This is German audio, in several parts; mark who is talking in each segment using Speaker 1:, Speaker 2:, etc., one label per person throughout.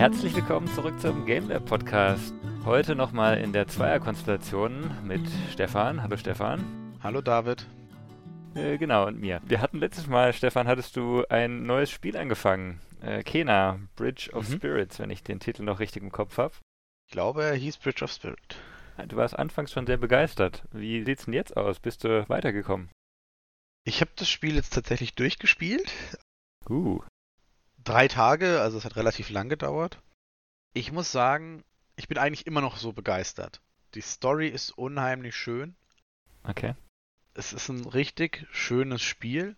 Speaker 1: Herzlich willkommen zurück zum GameLab Podcast. Heute nochmal in der Zweierkonstellation mit Stefan. Hallo Stefan.
Speaker 2: Hallo David.
Speaker 1: Äh, genau, und mir. Wir hatten letztes Mal, Stefan, hattest du ein neues Spiel angefangen. Äh, Kena, Bridge of mhm. Spirits, wenn ich den Titel noch richtig im Kopf habe.
Speaker 2: Ich glaube, er hieß Bridge of Spirit.
Speaker 1: Du warst anfangs schon sehr begeistert. Wie sieht's denn jetzt aus? Bist du weitergekommen?
Speaker 2: Ich habe das Spiel jetzt tatsächlich durchgespielt.
Speaker 1: Uh
Speaker 2: drei Tage, also es hat relativ lang gedauert. Ich muss sagen, ich bin eigentlich immer noch so begeistert. Die Story ist unheimlich schön.
Speaker 1: Okay.
Speaker 2: Es ist ein richtig schönes Spiel.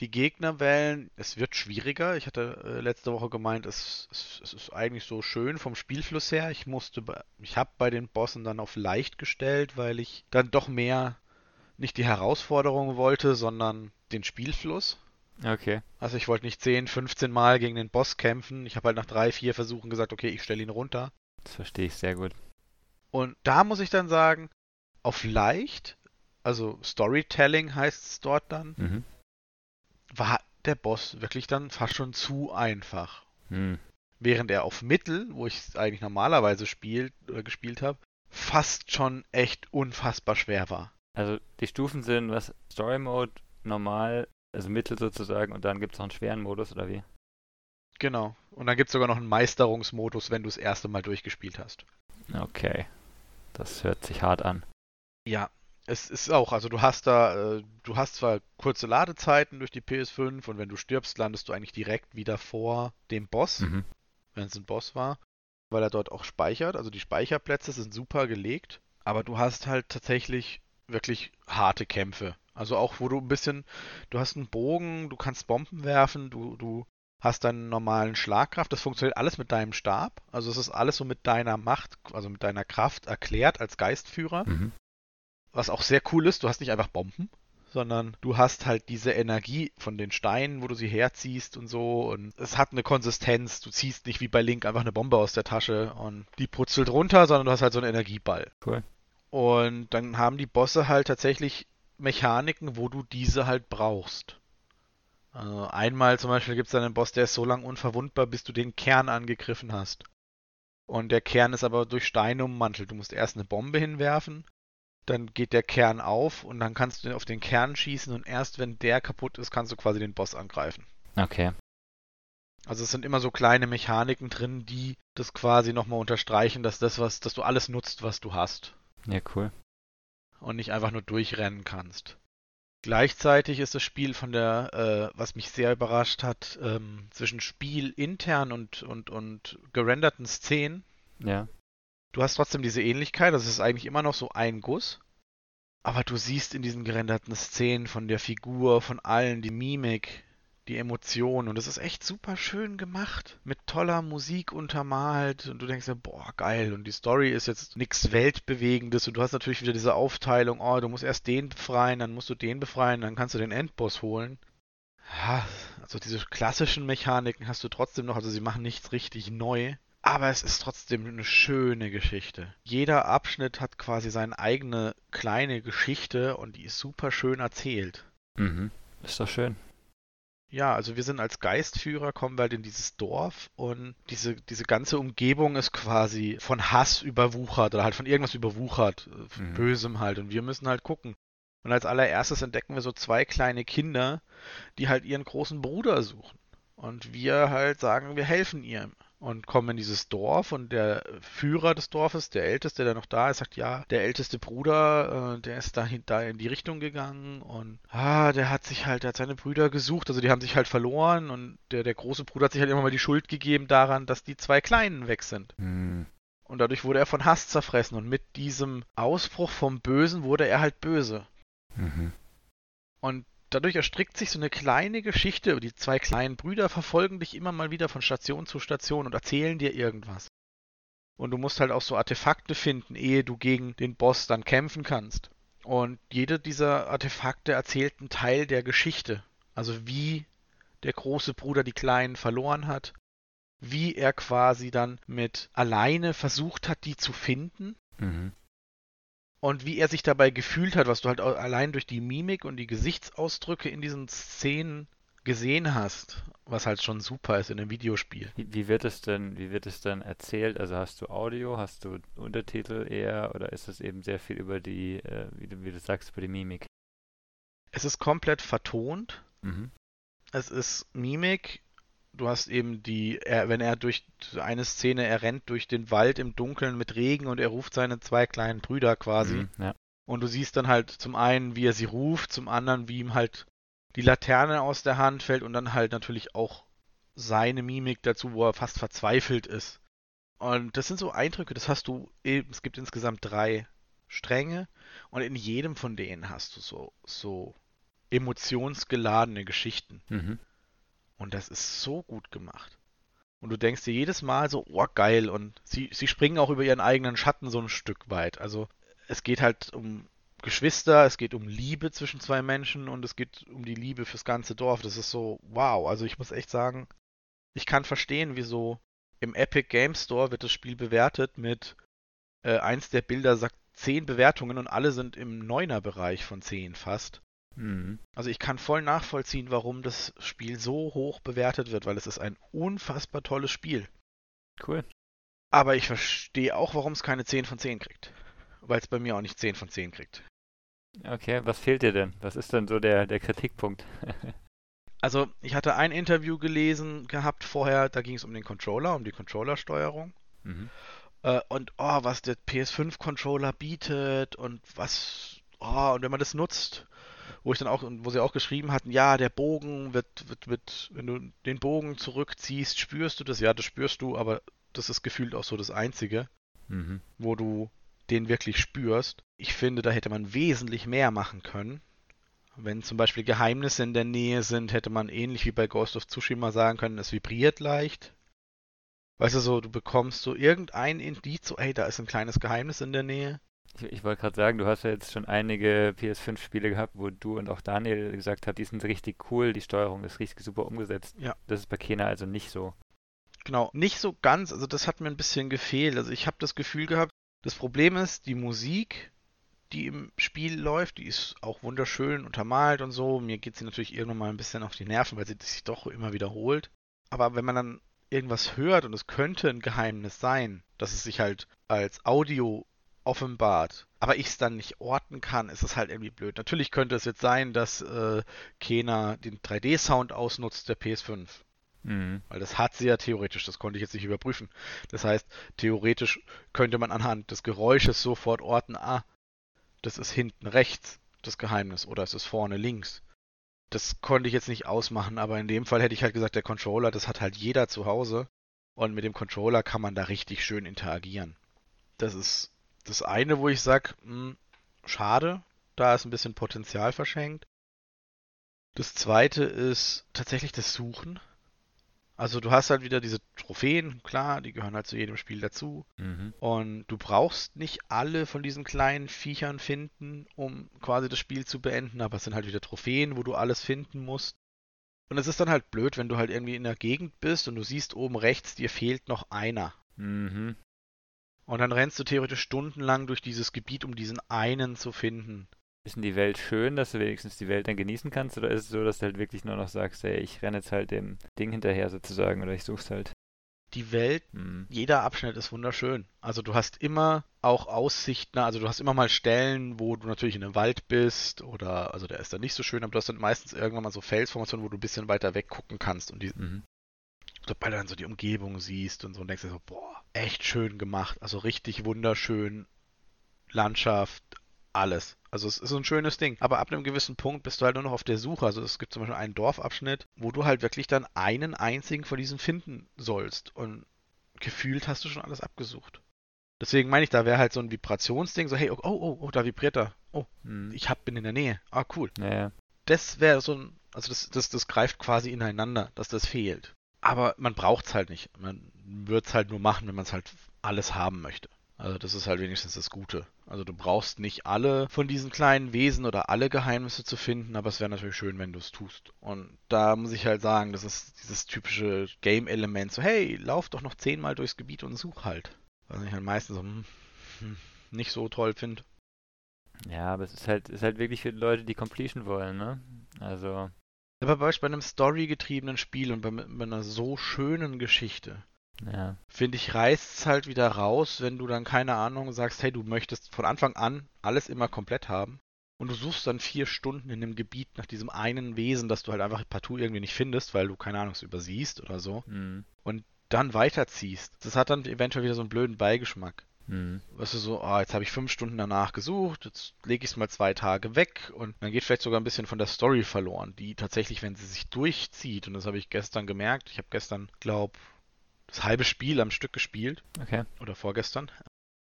Speaker 2: Die Gegnerwellen, es wird schwieriger. Ich hatte äh, letzte Woche gemeint, es, es, es, ist eigentlich so schön vom Spielfluss her. Ich musste, ich habe bei den Bossen dann auf leicht gestellt, weil ich dann doch mehr nicht die Herausforderung wollte, sondern den Spielfluss.
Speaker 1: Okay.
Speaker 2: Also ich wollte nicht 10, 15 Mal gegen den Boss kämpfen. Ich habe halt nach drei, vier Versuchen gesagt, okay, ich stelle ihn runter.
Speaker 1: Das verstehe ich sehr gut.
Speaker 2: Und da muss ich dann sagen, auf leicht, also Storytelling heißt es dort dann, mhm. war der Boss wirklich dann fast schon zu einfach. Mhm. Während er auf Mittel, wo ich es eigentlich normalerweise spielt oder gespielt habe, fast schon echt unfassbar schwer war.
Speaker 1: Also die Stufen sind, was Story Mode normal also Mittel sozusagen und dann gibt es noch einen schweren Modus oder wie?
Speaker 2: Genau. Und dann gibt es sogar noch einen Meisterungsmodus, wenn du das erste Mal durchgespielt hast.
Speaker 1: Okay. Das hört sich hart an.
Speaker 2: Ja, es ist auch, also du hast da, äh, du hast zwar kurze Ladezeiten durch die PS5 und wenn du stirbst, landest du eigentlich direkt wieder vor dem Boss, mhm. wenn es ein Boss war, weil er dort auch speichert. Also die Speicherplätze sind super gelegt, aber du hast halt tatsächlich wirklich harte Kämpfe. Also auch, wo du ein bisschen, du hast einen Bogen, du kannst Bomben werfen, du, du hast deinen normalen Schlagkraft. Das funktioniert alles mit deinem Stab. Also es ist alles so mit deiner Macht, also mit deiner Kraft erklärt als Geistführer. Mhm. Was auch sehr cool ist, du hast nicht einfach Bomben, sondern du hast halt diese Energie von den Steinen, wo du sie herziehst und so. Und es hat eine Konsistenz. Du ziehst nicht wie bei Link einfach eine Bombe aus der Tasche und die putzelt runter, sondern du hast halt so einen Energieball.
Speaker 1: Cool.
Speaker 2: Und dann haben die Bosse halt tatsächlich Mechaniken, wo du diese halt brauchst. Also einmal zum Beispiel gibt es einen Boss, der ist so lang unverwundbar, bis du den Kern angegriffen hast. Und der Kern ist aber durch Steine ummantelt. Du musst erst eine Bombe hinwerfen, dann geht der Kern auf und dann kannst du auf den Kern schießen und erst wenn der kaputt ist, kannst du quasi den Boss angreifen.
Speaker 1: Okay.
Speaker 2: Also es sind immer so kleine Mechaniken drin, die das quasi nochmal unterstreichen, dass das was, dass du alles nutzt, was du hast.
Speaker 1: Ja, cool
Speaker 2: und nicht einfach nur durchrennen kannst. Gleichzeitig ist das Spiel von der, äh, was mich sehr überrascht hat, ähm, zwischen Spiel intern und, und, und gerenderten Szenen.
Speaker 1: Ja.
Speaker 2: Du hast trotzdem diese Ähnlichkeit, das ist eigentlich immer noch so ein Guss. Aber du siehst in diesen gerenderten Szenen von der Figur, von allen, die Mimik, die Emotionen. Und es ist echt super schön gemacht. Mit toller Musik untermalt. Und du denkst dir, boah, geil. Und die Story ist jetzt nichts Weltbewegendes. Und du hast natürlich wieder diese Aufteilung, oh, du musst erst den befreien, dann musst du den befreien, dann kannst du den Endboss holen. Also diese klassischen Mechaniken hast du trotzdem noch. Also sie machen nichts richtig neu. Aber es ist trotzdem eine schöne Geschichte. Jeder Abschnitt hat quasi seine eigene kleine Geschichte und die ist super schön erzählt.
Speaker 1: Mhm. Ist doch schön.
Speaker 2: Ja, also wir sind als Geistführer, kommen wir halt in dieses Dorf und diese, diese ganze Umgebung ist quasi von Hass überwuchert oder halt von irgendwas überwuchert, äh, mhm. Bösem halt. Und wir müssen halt gucken. Und als allererstes entdecken wir so zwei kleine Kinder, die halt ihren großen Bruder suchen. Und wir halt sagen, wir helfen ihr und kommen in dieses Dorf und der Führer des Dorfes, der Älteste, der noch da ist, sagt, ja, der älteste Bruder, äh, der ist dahin, da in die Richtung gegangen und ah, der hat sich halt, der hat seine Brüder gesucht, also die haben sich halt verloren und der, der große Bruder hat sich halt immer mal die Schuld gegeben daran, dass die zwei Kleinen weg sind.
Speaker 1: Mhm.
Speaker 2: Und dadurch wurde er von Hass zerfressen und mit diesem Ausbruch vom Bösen wurde er halt böse.
Speaker 1: Mhm.
Speaker 2: Und dadurch erstrickt sich so eine kleine Geschichte. Die zwei kleinen Brüder verfolgen dich immer mal wieder von Station zu Station und erzählen dir irgendwas. Und du musst halt auch so Artefakte finden, ehe du gegen den Boss dann kämpfen kannst. Und jede dieser Artefakte erzählt einen Teil der Geschichte. Also wie der große Bruder die Kleinen verloren hat, wie er quasi dann mit alleine versucht hat, die zu finden.
Speaker 1: Mhm
Speaker 2: und wie er sich dabei gefühlt hat, was du halt allein durch die Mimik und die Gesichtsausdrücke in diesen Szenen gesehen hast, was halt schon super ist in einem Videospiel.
Speaker 1: Wie, wie, wird es denn, wie wird es dann erzählt? Also hast du Audio, hast du Untertitel eher oder ist es eben sehr viel über die, äh, wie, du, wie du sagst, über die Mimik?
Speaker 2: Es ist komplett vertont. Mhm. Es ist Mimik. Du hast eben die, er, wenn er durch eine Szene, er rennt durch den Wald im Dunkeln mit Regen und er ruft seine zwei kleinen Brüder quasi. Mhm, ja. Und du siehst dann halt zum einen, wie er sie ruft, zum anderen, wie ihm halt die Laterne aus der Hand fällt und dann halt natürlich auch seine Mimik dazu, wo er fast verzweifelt ist. Und das sind so Eindrücke, das hast du, es gibt insgesamt drei Stränge und in jedem von denen hast du so, so emotionsgeladene Geschichten. Mhm. Und das ist so gut gemacht. Und du denkst dir jedes Mal so, oh geil. Und sie, sie springen auch über ihren eigenen Schatten so ein Stück weit. Also es geht halt um Geschwister, es geht um Liebe zwischen zwei Menschen und es geht um die Liebe fürs ganze Dorf. Das ist so, wow. Also ich muss echt sagen, ich kann verstehen, wieso im Epic Game Store wird das Spiel bewertet mit äh, eins der Bilder sagt 10 Bewertungen und alle sind im Neuner-Bereich von 10 fast. Mhm. Also ich kann voll nachvollziehen, warum das Spiel so hoch bewertet wird, weil es ist ein unfassbar tolles Spiel.
Speaker 1: Cool.
Speaker 2: Aber ich verstehe auch, warum es keine 10 von 10 kriegt. Weil es bei mir auch nicht 10 von 10 kriegt.
Speaker 1: Okay, was fehlt dir denn? Was ist denn so der, der Kritikpunkt?
Speaker 2: also, ich hatte ein Interview gelesen gehabt vorher, da ging es um den Controller, um die Controllersteuerung. Mhm. Äh, und oh, was der PS5-Controller bietet und was, oh, und wenn man das nutzt, wo ich dann auch, wo sie auch geschrieben hatten, ja, der Bogen wird, wird, wird, wenn du den Bogen zurückziehst, spürst du das, ja, das spürst du, aber das ist gefühlt auch so das Einzige, mhm. wo du den wirklich spürst. Ich finde, da hätte man wesentlich mehr machen können. Wenn zum Beispiel Geheimnisse in der Nähe sind, hätte man ähnlich wie bei Ghost of Tsushima sagen können, es vibriert leicht. Weißt du so, du bekommst so irgendein Indiz, so, ey, da ist ein kleines Geheimnis in der Nähe.
Speaker 1: Ich, ich wollte gerade sagen, du hast ja jetzt schon einige PS5-Spiele gehabt, wo du und auch Daniel gesagt habt, die sind richtig cool, die Steuerung ist richtig super umgesetzt.
Speaker 2: Ja.
Speaker 1: Das ist bei Kena also nicht so.
Speaker 2: Genau, nicht so ganz, also das hat mir ein bisschen gefehlt. Also ich habe das Gefühl gehabt, das Problem ist, die Musik, die im Spiel läuft, die ist auch wunderschön untermalt und so. Mir geht sie natürlich irgendwann mal ein bisschen auf die Nerven, weil sie sich doch immer wiederholt. Aber wenn man dann irgendwas hört und es könnte ein Geheimnis sein, dass es sich halt als Audio offenbart, aber ich es dann nicht orten kann, ist es halt irgendwie blöd. Natürlich könnte es jetzt sein, dass äh, Kena den 3D-Sound ausnutzt der PS5. Mhm. Weil das hat sie ja theoretisch, das konnte ich jetzt nicht überprüfen. Das heißt, theoretisch könnte man anhand des Geräusches sofort orten, ah, das ist hinten rechts das Geheimnis oder es ist vorne links. Das konnte ich jetzt nicht ausmachen, aber in dem Fall hätte ich halt gesagt, der Controller, das hat halt jeder zu Hause und mit dem Controller kann man da richtig schön interagieren. Das ist das eine, wo ich sage, hm, schade, da ist ein bisschen Potenzial verschenkt. Das zweite ist tatsächlich das Suchen. Also du hast halt wieder diese Trophäen, klar, die gehören halt zu jedem Spiel dazu. Mhm. Und du brauchst nicht alle von diesen kleinen Viechern finden, um quasi das Spiel zu beenden, aber es sind halt wieder Trophäen, wo du alles finden musst. Und es ist dann halt blöd, wenn du halt irgendwie in der Gegend bist und du siehst oben rechts, dir fehlt noch einer. Mhm. Und dann rennst du theoretisch stundenlang durch dieses Gebiet, um diesen einen zu finden.
Speaker 1: Ist denn die Welt schön, dass du wenigstens die Welt dann genießen kannst? Oder ist es so, dass du halt wirklich nur noch sagst, ey, ich renne jetzt halt dem Ding hinterher sozusagen oder ich such's halt?
Speaker 2: Die Welt, hm. jeder Abschnitt ist wunderschön. Also du hast immer auch Aussichten, also du hast immer mal Stellen, wo du natürlich in einem Wald bist oder, also der ist dann nicht so schön, aber du hast dann meistens irgendwann mal so Felsformationen, wo du ein bisschen weiter weg gucken kannst und die, mhm. Sobald du dann so die Umgebung siehst und so und denkst dir so, boah, echt schön gemacht, also richtig wunderschön, Landschaft, alles. Also es ist ein schönes Ding. Aber ab einem gewissen Punkt bist du halt nur noch auf der Suche. Also es gibt zum Beispiel einen Dorfabschnitt, wo du halt wirklich dann einen einzigen von diesen finden sollst. Und gefühlt hast du schon alles abgesucht. Deswegen meine ich, da wäre halt so ein Vibrationsding, so hey, oh, oh, oh, da vibriert er. Oh, hm. ich hab, bin in der Nähe. Ah, cool.
Speaker 1: Naja.
Speaker 2: Das wäre so ein, also das, das, das greift quasi ineinander, dass das fehlt. Aber man braucht es halt nicht. Man wird es halt nur machen, wenn man es halt alles haben möchte. Also das ist halt wenigstens das Gute. Also du brauchst nicht alle von diesen kleinen Wesen oder alle Geheimnisse zu finden, aber es wäre natürlich schön, wenn du es tust. Und da muss ich halt sagen, das ist dieses typische Game-Element, so hey, lauf doch noch zehnmal durchs Gebiet und such halt. Was ich halt meistens so hm, hm, nicht so toll finde.
Speaker 1: Ja, aber es ist halt, ist halt wirklich für Leute, die Completion wollen, ne? Also
Speaker 2: Aber bei, bei einem storygetriebenen Spiel und bei, bei einer so schönen Geschichte,
Speaker 1: ja.
Speaker 2: finde ich, reißt es halt wieder raus, wenn du dann, keine Ahnung, sagst, hey, du möchtest von Anfang an alles immer komplett haben. Und du suchst dann vier Stunden in dem Gebiet nach diesem einen Wesen, das du halt einfach partout irgendwie nicht findest, weil du, keine Ahnung, es übersiehst oder so.
Speaker 1: Mhm.
Speaker 2: Und dann weiterziehst. Das hat dann eventuell wieder so einen blöden Beigeschmack.
Speaker 1: Mhm.
Speaker 2: Weißt du, so, oh, jetzt habe ich fünf Stunden danach gesucht, jetzt lege ich es mal zwei Tage weg und dann geht vielleicht sogar ein bisschen von der Story verloren, die tatsächlich, wenn sie sich durchzieht, und das habe ich gestern gemerkt, ich habe gestern, glaube das halbe Spiel am Stück gespielt.
Speaker 1: Okay.
Speaker 2: Oder vorgestern.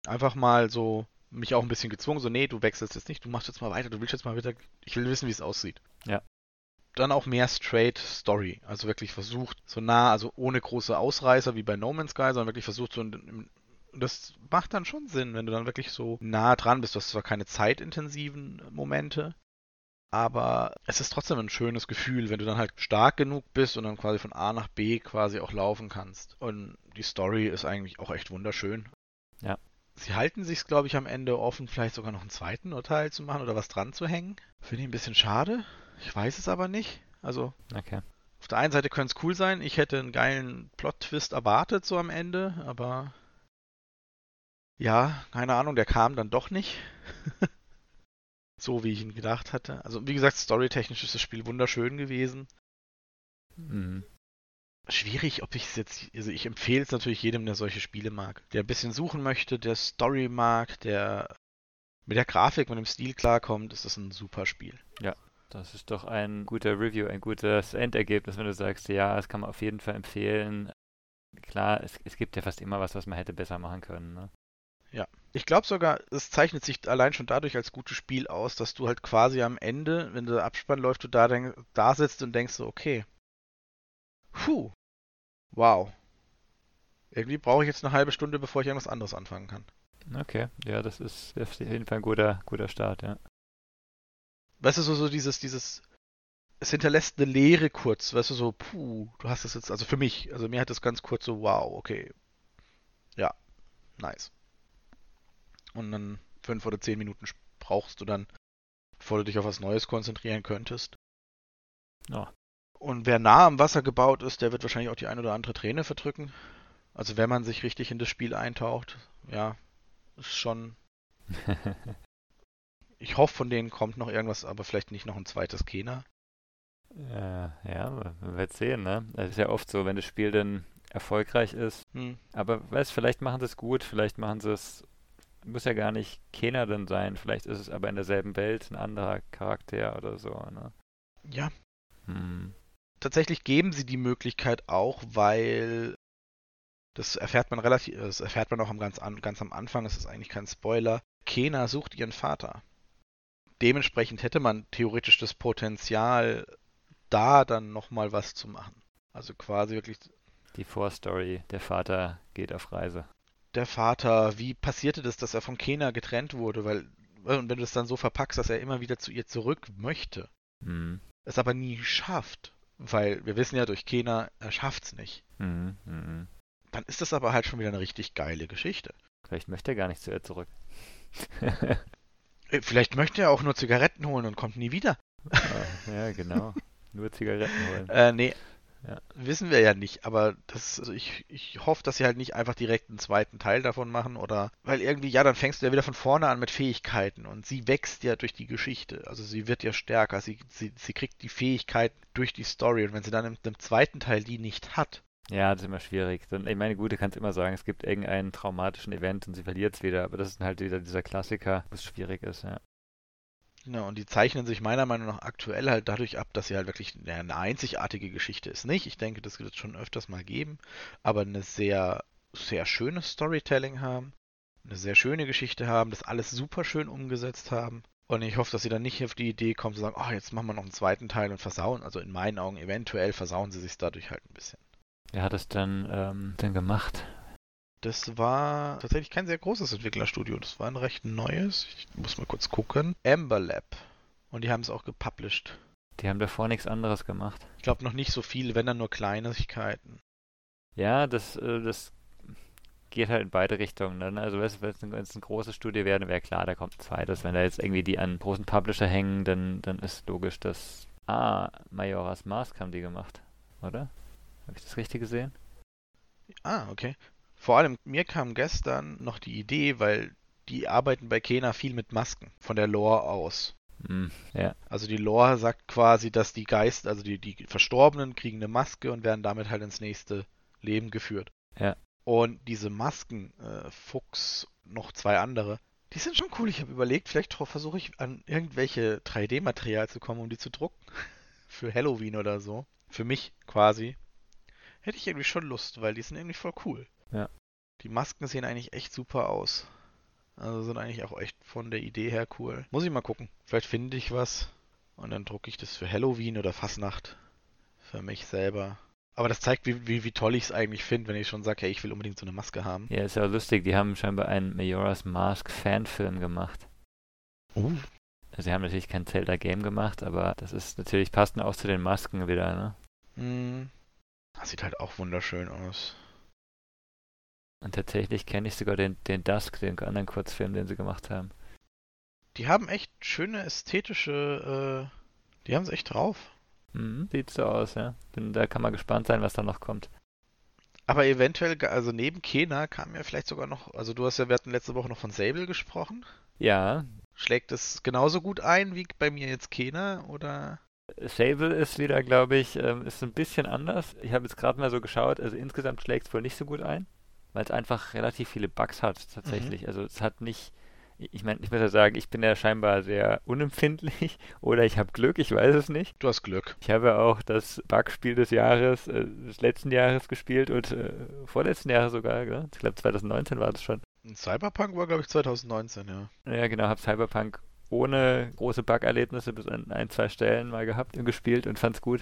Speaker 2: Einfach mal so mich auch ein bisschen gezwungen, so, nee, du wechselst jetzt nicht, du machst jetzt mal weiter, du willst jetzt mal wieder, ich will wissen, wie es aussieht.
Speaker 1: Ja.
Speaker 2: Dann auch mehr straight Story, also wirklich versucht, so nah, also ohne große Ausreißer wie bei No Man's Sky, sondern wirklich versucht, so in, das macht dann schon Sinn, wenn du dann wirklich so nah dran bist. Du hast zwar keine zeitintensiven Momente, aber es ist trotzdem ein schönes Gefühl, wenn du dann halt stark genug bist und dann quasi von A nach B quasi auch laufen kannst. Und die Story ist eigentlich auch echt wunderschön.
Speaker 1: Ja.
Speaker 2: Sie halten sich, glaube ich, am Ende offen, vielleicht sogar noch einen zweiten Teil zu machen oder was dran zu hängen. Finde ich ein bisschen schade. Ich weiß es aber nicht. Also,
Speaker 1: okay.
Speaker 2: auf der einen Seite könnte es cool sein. Ich hätte einen geilen Plot-Twist erwartet, so am Ende, aber ja, keine Ahnung, der kam dann doch nicht. so wie ich ihn gedacht hatte. Also, wie gesagt, storytechnisch ist das Spiel wunderschön gewesen.
Speaker 1: Mhm.
Speaker 2: Schwierig, ob ich es jetzt. Also, ich empfehle es natürlich jedem, der solche Spiele mag. Der ein bisschen suchen möchte, der Story mag, der mit der Grafik, mit dem Stil klarkommt, ist das ein super Spiel.
Speaker 1: Ja, das ist doch ein guter Review, ein gutes Endergebnis, wenn du sagst, ja, das kann man auf jeden Fall empfehlen. Klar, es, es gibt ja fast immer was, was man hätte besser machen können. Ne?
Speaker 2: Ja. Ich glaube sogar, es zeichnet sich allein schon dadurch als gutes Spiel aus, dass du halt quasi am Ende, wenn der Abspann läuft, du da, denk, da sitzt und denkst so, okay. Puh. Wow. Irgendwie brauche ich jetzt eine halbe Stunde, bevor ich irgendwas anderes anfangen kann.
Speaker 1: Okay, ja, das ist auf jeden Fall ein guter, guter Start, ja.
Speaker 2: Weißt du, so, so dieses, dieses, es hinterlässt eine Leere kurz, weißt du, so, puh, du hast das jetzt, also für mich, also mir hat das ganz kurz so, wow, okay. Ja, nice. Und dann fünf oder zehn Minuten brauchst du dann, bevor du dich auf was Neues konzentrieren könntest.
Speaker 1: Ja.
Speaker 2: Und wer nah am Wasser gebaut ist, der wird wahrscheinlich auch die ein oder andere Träne verdrücken. Also wenn man sich richtig in das Spiel eintaucht, ja, ist schon. ich hoffe, von denen kommt noch irgendwas, aber vielleicht nicht noch ein zweites Kena.
Speaker 1: Ja, äh, ja, man wird sehen, ne? Es ist ja oft so, wenn das Spiel dann erfolgreich ist.
Speaker 2: Hm.
Speaker 1: Aber weißt, vielleicht machen sie es gut, vielleicht machen sie es muss ja gar nicht Kena dann sein, vielleicht ist es aber in derselben Welt ein anderer Charakter oder so, ne?
Speaker 2: Ja.
Speaker 1: Hm.
Speaker 2: Tatsächlich geben sie die Möglichkeit auch, weil das erfährt man relativ, das erfährt man auch am ganz, an, ganz am Anfang, es ist eigentlich kein Spoiler. Kena sucht ihren Vater. Dementsprechend hätte man theoretisch das Potenzial, da dann nochmal was zu machen. Also quasi wirklich.
Speaker 1: Die Vorstory, der Vater geht auf Reise
Speaker 2: der Vater, wie passierte das, dass er von Kena getrennt wurde? Weil, und wenn du es dann so verpackst, dass er immer wieder zu ihr zurück möchte,
Speaker 1: mhm.
Speaker 2: es aber nie schafft, weil wir wissen ja durch Kena, er schafft's nicht.
Speaker 1: Mhm. Mhm.
Speaker 2: Dann ist das aber halt schon wieder eine richtig geile Geschichte.
Speaker 1: Vielleicht möchte er gar nicht zu ihr zurück.
Speaker 2: Äh, vielleicht möchte er auch nur Zigaretten holen und kommt nie wieder.
Speaker 1: ja, genau. Nur Zigaretten holen.
Speaker 2: Äh, nee, ja. Wissen wir ja nicht, aber das, also ich, ich hoffe, dass sie halt nicht einfach direkt einen zweiten Teil davon machen oder, weil irgendwie, ja, dann fängst du ja wieder von vorne an mit Fähigkeiten und sie wächst ja durch die Geschichte, also sie wird ja stärker, sie, sie, sie kriegt die Fähigkeit durch die Story und wenn sie dann im, im zweiten Teil die nicht hat,
Speaker 1: ja, das ist immer schwierig. Ich meine, gut, du kannst immer sagen, es gibt irgendeinen traumatischen Event und sie verliert es wieder, aber das ist halt wieder dieser Klassiker, was schwierig ist, ja.
Speaker 2: Ja, und die zeichnen sich meiner Meinung nach aktuell halt dadurch ab, dass sie halt wirklich eine einzigartige Geschichte ist. Nicht, ich denke, das wird es schon öfters mal geben, aber eine sehr, sehr schönes Storytelling haben, eine sehr schöne Geschichte haben, das alles super schön umgesetzt haben. Und ich hoffe, dass sie dann nicht auf die Idee kommen zu sagen, oh, jetzt machen wir noch einen zweiten Teil und versauen. Also in meinen Augen eventuell versauen sie sich dadurch halt ein bisschen.
Speaker 1: Wer hat es dann, ähm, denn gemacht?
Speaker 2: Das war tatsächlich kein sehr großes Entwicklerstudio. Das war ein recht neues. Ich muss mal kurz gucken. Amber Lab. Und die haben es auch gepublished.
Speaker 1: Die haben davor nichts anderes gemacht.
Speaker 2: Ich glaube noch nicht so viel, wenn dann nur Kleinigkeiten.
Speaker 1: Ja, das, äh, das geht halt in beide Richtungen. Ne? Also wenn es ein, ein, großes Studio wäre, wäre klar, da kommt ein zweites. Wenn da jetzt irgendwie die an großen Publisher hängen, dann, dann ist logisch, dass Ah, Majora's Mask haben die gemacht, oder? Habe ich das richtig gesehen?
Speaker 2: Ah, okay. Vor allem, mir kam gestern noch die Idee, weil die arbeiten bei Kena viel mit Masken von der Lore aus.
Speaker 1: Mm, ja.
Speaker 2: Also die Lore sagt quasi, dass die Geist, also die, die Verstorbenen kriegen eine Maske und werden damit halt ins nächste Leben geführt.
Speaker 1: Ja.
Speaker 2: Und diese Masken, äh, Fuchs, noch zwei andere, die sind schon cool. Ich habe überlegt, vielleicht versuche ich an irgendwelche 3D-Material zu kommen, um die zu drucken. Für Halloween oder so. Für mich quasi. Hätte ich irgendwie schon Lust, weil die sind irgendwie voll cool.
Speaker 1: Ja.
Speaker 2: Die Masken sehen eigentlich echt super aus. Also sind eigentlich auch echt von der Idee her cool. Muss ich mal gucken. Vielleicht finde ich was und dann drucke ich das für Halloween oder Fastnacht für mich selber. Aber das zeigt, wie, wie, wie toll ich es eigentlich finde, wenn ich schon sage, hey, ich will unbedingt so eine Maske haben.
Speaker 1: Ja, ist ja lustig. Die haben scheinbar einen Majora's Mask Fanfilm gemacht.
Speaker 2: Uh.
Speaker 1: Also sie haben natürlich kein Zelda Game gemacht, aber das ist natürlich passt auch zu den Masken wieder, ne?
Speaker 2: Mm. Das sieht halt auch wunderschön aus.
Speaker 1: Und tatsächlich kenne ich sogar den, den Dusk, den anderen Kurzfilm, den sie gemacht haben.
Speaker 2: Die haben echt schöne ästhetische, äh, die haben es echt drauf.
Speaker 1: Mhm, sieht so aus, ja. Bin, da kann man gespannt sein, was da noch kommt.
Speaker 2: Aber eventuell, also neben Kena kam ja vielleicht sogar noch, also du hast ja, wir hatten letzte Woche noch von Sable gesprochen.
Speaker 1: Ja.
Speaker 2: Schlägt es genauso gut ein wie bei mir jetzt Kena, oder?
Speaker 1: Sable ist wieder, glaube ich, ähm, ist ein bisschen anders. Ich habe jetzt gerade mal so geschaut, also insgesamt schlägt es wohl nicht so gut ein weil es einfach relativ viele Bugs hat tatsächlich. Mhm. Also es hat nicht, ich meine, ich muss ja sagen, ich bin ja scheinbar sehr unempfindlich oder ich habe Glück, ich weiß es nicht.
Speaker 2: Du hast Glück.
Speaker 1: Ich habe auch das Bugspiel des Jahres, äh, des letzten Jahres gespielt und äh, vorletzten Jahres sogar, gell? ich glaube 2019 war das schon.
Speaker 2: Cyberpunk war glaube ich 2019, ja.
Speaker 1: Ja genau, habe Cyberpunk ohne große Bug-Erlebnisse bis an ein, zwei Stellen mal gehabt und gespielt und fand es gut.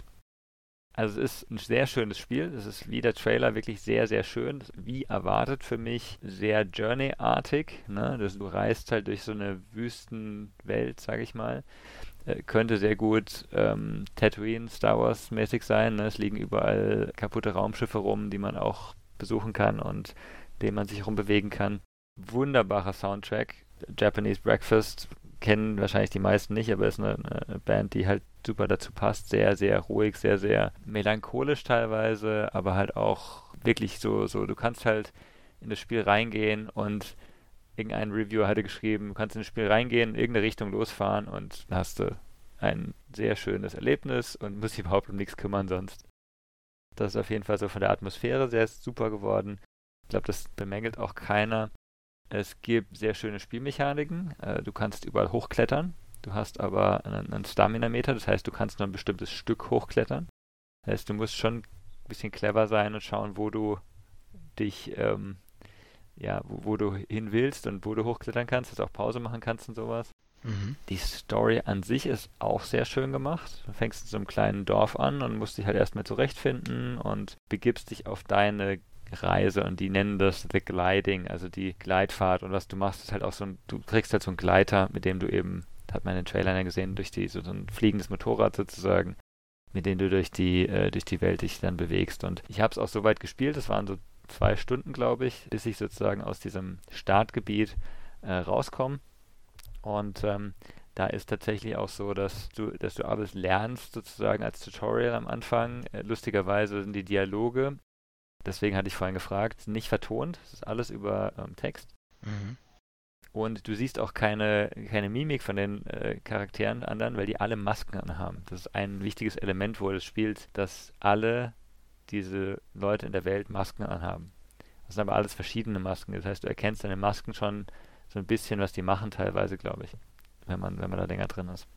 Speaker 1: Also es ist ein sehr schönes Spiel. Es ist wie der Trailer wirklich sehr, sehr schön. Wie erwartet für mich sehr Journey-artig. Ne? du reist halt durch so eine Wüstenwelt, sage ich mal. Äh, könnte sehr gut ähm, Tatooine, Star Wars mäßig sein. Ne? Es liegen überall kaputte Raumschiffe rum, die man auch besuchen kann und denen man sich rumbewegen kann. Wunderbarer Soundtrack. Japanese Breakfast kennen wahrscheinlich die meisten nicht, aber es ist eine, eine, Band, die halt super dazu passt. Sehr, sehr ruhig, sehr, sehr melancholisch teilweise, aber halt auch wirklich so, so, du kannst halt in das Spiel reingehen und irgendein Reviewer hatte geschrieben, du kannst in das Spiel reingehen, in irgendeine Richtung losfahren und hast du ein sehr schönes Erlebnis und musst dich überhaupt um nichts kümmern sonst. Das ist auf jeden Fall so von der Atmosphäre sehr super geworden. Ich glaube, das bemängelt auch keiner. Es gibt sehr schöne Spielmechaniken. Äh, du kannst überall hochklettern. Du hast aber einen, einen Stamina-Meter, das heißt, du kannst nur ein bestimmtes Stück hochklettern. Das heißt, du musst schon ein bisschen clever sein und schauen, wo du dich, ähm, ja, wo, wo, du hin willst und wo du hochklettern kannst, dass du auch Pause machen kannst und sowas. Mhm. Die Story an sich ist auch sehr schön gemacht. Du fängst in so einem kleinen Dorf an und musst dich halt erstmal zurechtfinden und begibst dich auf deine Reise und die nennen das The Gliding, also die Gleitfahrt. Und was du machst, ist halt auch so ein, du kriegst halt so einen Gleiter, mit dem du eben, hat man in den Trailern ja gesehen, durch die, so, so ein fliegendes Motorrad sozusagen, mit dem du durch die, äh, durch die Welt dich dann bewegst. Und ich habe es auch so weit gespielt, das waren so zwei Stunden, glaube ich, bis ich sozusagen aus diesem Startgebiet äh, rauskomme. Und ähm, da ist tatsächlich auch so, dass du, dass du alles lernst, sozusagen als Tutorial am Anfang. Äh, lustigerweise sind die Dialoge deswegen hatte ich vorhin gefragt, nicht vertont. Es ist alles über ähm, Text. Mhm. Und du siehst auch keine, keine Mimik von den äh, Charakteren anderen, weil die alle Masken anhaben. Das ist ein wichtiges Element wohl des Spiels, dass alle diese Leute in der Welt Masken anhaben. Das sind aber alles verschiedene Masken. Das heißt, du erkennst deine Masken schon so ein bisschen, was die machen teilweise, glaube ich, wenn man, wenn man da länger drin ist.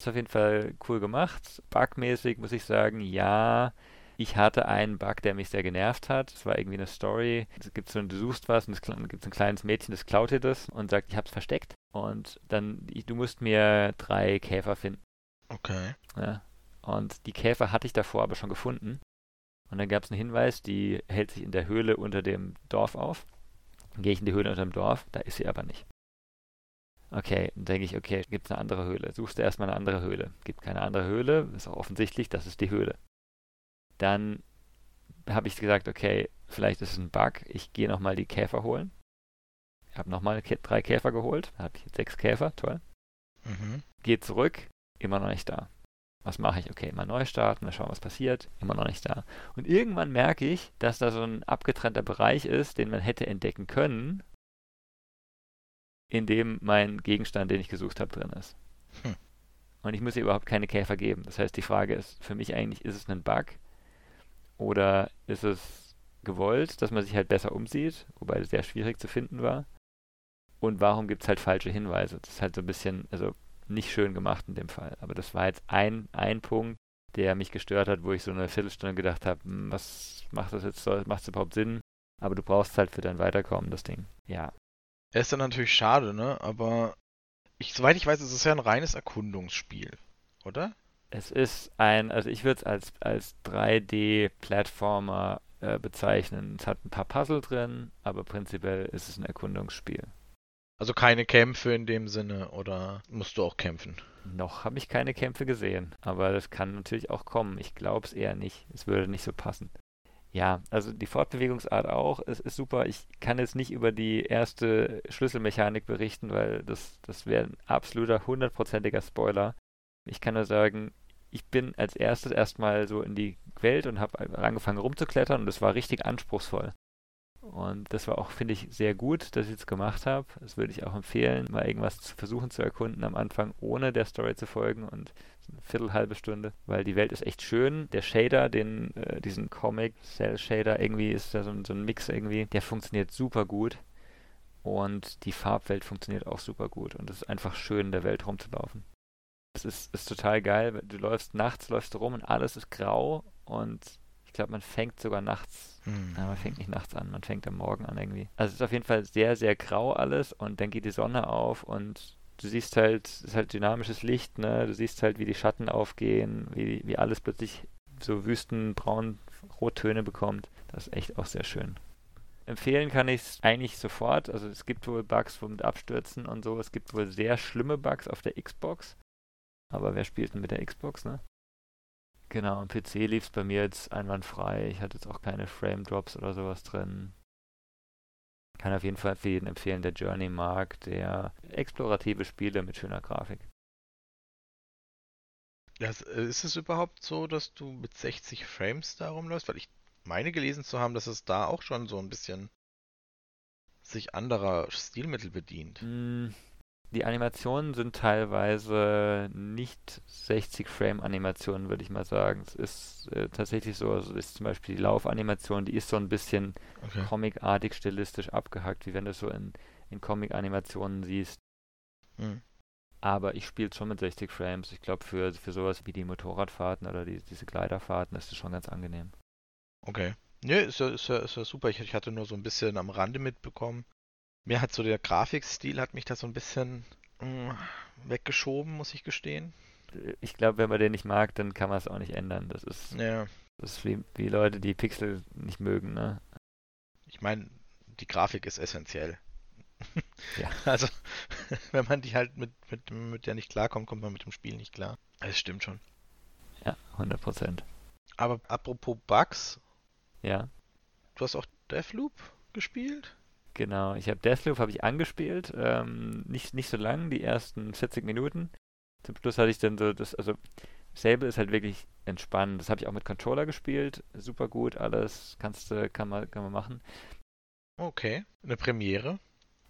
Speaker 1: Ist auf jeden Fall cool gemacht. Bugmäßig muss ich sagen, ja, ich hatte einen Bug, der mich sehr genervt hat. Es war irgendwie eine Story. Es gibt so, du suchst was und es gibt ein kleines Mädchen, das klaut dir das und sagt, ich hab's versteckt. Und dann, du musst mir drei Käfer finden.
Speaker 2: Okay.
Speaker 1: Ja. Und die Käfer hatte ich davor aber schon gefunden. Und dann gab es einen Hinweis, die hält sich in der Höhle unter dem Dorf auf. Dann gehe ich in die Höhle unter dem Dorf, da ist sie aber nicht. Okay, dann denke ich, okay, gibt es eine andere Höhle? Suchst du erstmal eine andere Höhle. Gibt keine andere Höhle, ist auch offensichtlich, das ist die Höhle. Dann habe ich gesagt, okay, vielleicht ist es ein Bug. Ich gehe nochmal die Käfer holen. Ich habe nochmal drei Käfer geholt. Habe ich jetzt sechs Käfer, toll. Mhm. Gehe zurück, immer noch nicht da. Was mache ich? Okay, mal neu starten, mal schauen, was passiert. Immer noch nicht da. Und irgendwann merke ich, dass da so ein abgetrennter Bereich ist, den man hätte entdecken können, in dem mein Gegenstand, den ich gesucht habe, drin ist. Hm. Und ich muss ihr überhaupt keine Käfer geben. Das heißt, die Frage ist für mich eigentlich, ist es ein Bug oder ist es gewollt, dass man sich halt besser umsieht, wobei es sehr schwierig zu finden war. Und warum gibt es halt falsche Hinweise? Das ist halt so ein bisschen, also nicht schön gemacht in dem Fall. Aber das war jetzt ein, ein Punkt, der mich gestört hat, wo ich so eine Viertelstunde gedacht habe, hm, was macht das jetzt, macht es überhaupt Sinn? Aber du brauchst halt für dein Weiterkommen das Ding. Ja.
Speaker 2: Er ist dann natürlich schade, ne? Aber ich, soweit ich weiß, ist es ja ein reines Erkundungsspiel, oder?
Speaker 1: Es ist ein, also ich würde es als, als 3D-Plattformer äh, bezeichnen. Es hat ein paar Puzzle drin, aber prinzipiell ist es ein Erkundungsspiel.
Speaker 2: Also keine Kämpfe in dem Sinne, oder musst du auch kämpfen?
Speaker 1: Noch habe ich keine Kämpfe gesehen, aber das kann natürlich auch kommen. Ich glaube es eher nicht. Es würde nicht so passen. Ja, also die Fortbewegungsart auch, es ist super. Ich kann jetzt nicht über die erste Schlüsselmechanik berichten, weil das, das wäre ein absoluter hundertprozentiger Spoiler. Ich kann nur sagen, ich bin als erstes erstmal so in die Welt und habe angefangen rumzuklettern und es war richtig anspruchsvoll. Und das war auch, finde ich, sehr gut, dass ich es gemacht habe. Das würde ich auch empfehlen, mal irgendwas zu versuchen zu erkunden am Anfang, ohne der Story zu folgen und eine Viertel, halbe Stunde, weil die Welt ist echt schön. Der Shader, den, äh, diesen Comic Cell Shader, irgendwie ist da so so ein Mix irgendwie, der funktioniert super gut. Und die Farbwelt funktioniert auch super gut. Und es ist einfach schön, in der Welt rumzulaufen. Es ist, ist total geil. Du läufst nachts, läufst du rum und alles ist grau und ich glaube, man fängt sogar nachts. Mhm. Ja, man fängt nicht nachts an, man fängt am Morgen an irgendwie. Also es ist auf jeden Fall sehr, sehr grau alles und dann geht die Sonne auf und du siehst halt, es ist halt dynamisches Licht, ne? Du siehst halt, wie die Schatten aufgehen, wie, wie alles plötzlich so wüstenbraun Rottöne bekommt. Das ist echt auch sehr schön. Empfehlen kann ich es eigentlich sofort. Also es gibt wohl Bugs mit Abstürzen und so. Es gibt wohl sehr schlimme Bugs auf der Xbox. Aber wer spielt denn mit der Xbox, ne? Genau, am PC lief es bei mir jetzt einwandfrei. Ich hatte jetzt auch keine Frame Drops oder sowas drin. Kann auf jeden Fall für jeden empfehlen, der Journey mag, der explorative Spiele mit schöner Grafik.
Speaker 2: Ja, äh, ist es überhaupt so, dass du mit 60 Frames da rumläufst? Weil ich meine gelesen zu haben, dass es da auch schon so ein bisschen sich anderer Stilmittel bedient.
Speaker 1: Mm, die Animationen sind teilweise nicht 60-Frame-Animationen, würde ich mal sagen. Es ist äh, tatsächlich so, also ist zum Beispiel die Laufanimation, die ist so ein bisschen okay. comicartig stilistisch abgehackt, wie wenn du es so in, in Comic-Animationen siehst. Mhm. Aber ich spiele schon mit 60 Frames. Ich glaube, für, für sowas wie die Motorradfahrten oder die, diese Gleiterfahrten ist es schon ganz angenehm.
Speaker 2: Okay. Nö, ist ja, ist ja, ist ja super. Ich, ich hatte nur so ein bisschen am Rande mitbekommen, mir hat so der Grafikstil hat mich da so ein bisschen mh, mm, weggeschoben, muss ich gestehen.
Speaker 1: Ich glaube, wenn man den nicht mag, dann kann man es auch nicht ändern. Das ist, ja. das ist wie, wie Leute, die Pixel nicht mögen, ne?
Speaker 2: Ich meine, die Grafik ist essentiell. Ja. Also, wenn man die halt mit, mit, mit der nicht klarkommt, kommt man mit dem Spiel nicht klar. Das stimmt schon.
Speaker 1: Ja, 100 Prozent.
Speaker 2: Aber apropos Bugs.
Speaker 1: Ja.
Speaker 2: Du hast auch Deathloop gespielt?
Speaker 1: Genau, ich habe Deathloop habe ich angespielt, ähm, nicht, nicht so lang, die ersten 40 Minuten. Zum Schluss hatte ich dann so das, also Sable ist halt wirklich entspannend. Das habe ich auch mit Controller gespielt, super gut, alles kannst du, kann man, kann man machen.
Speaker 2: Okay, eine Premiere?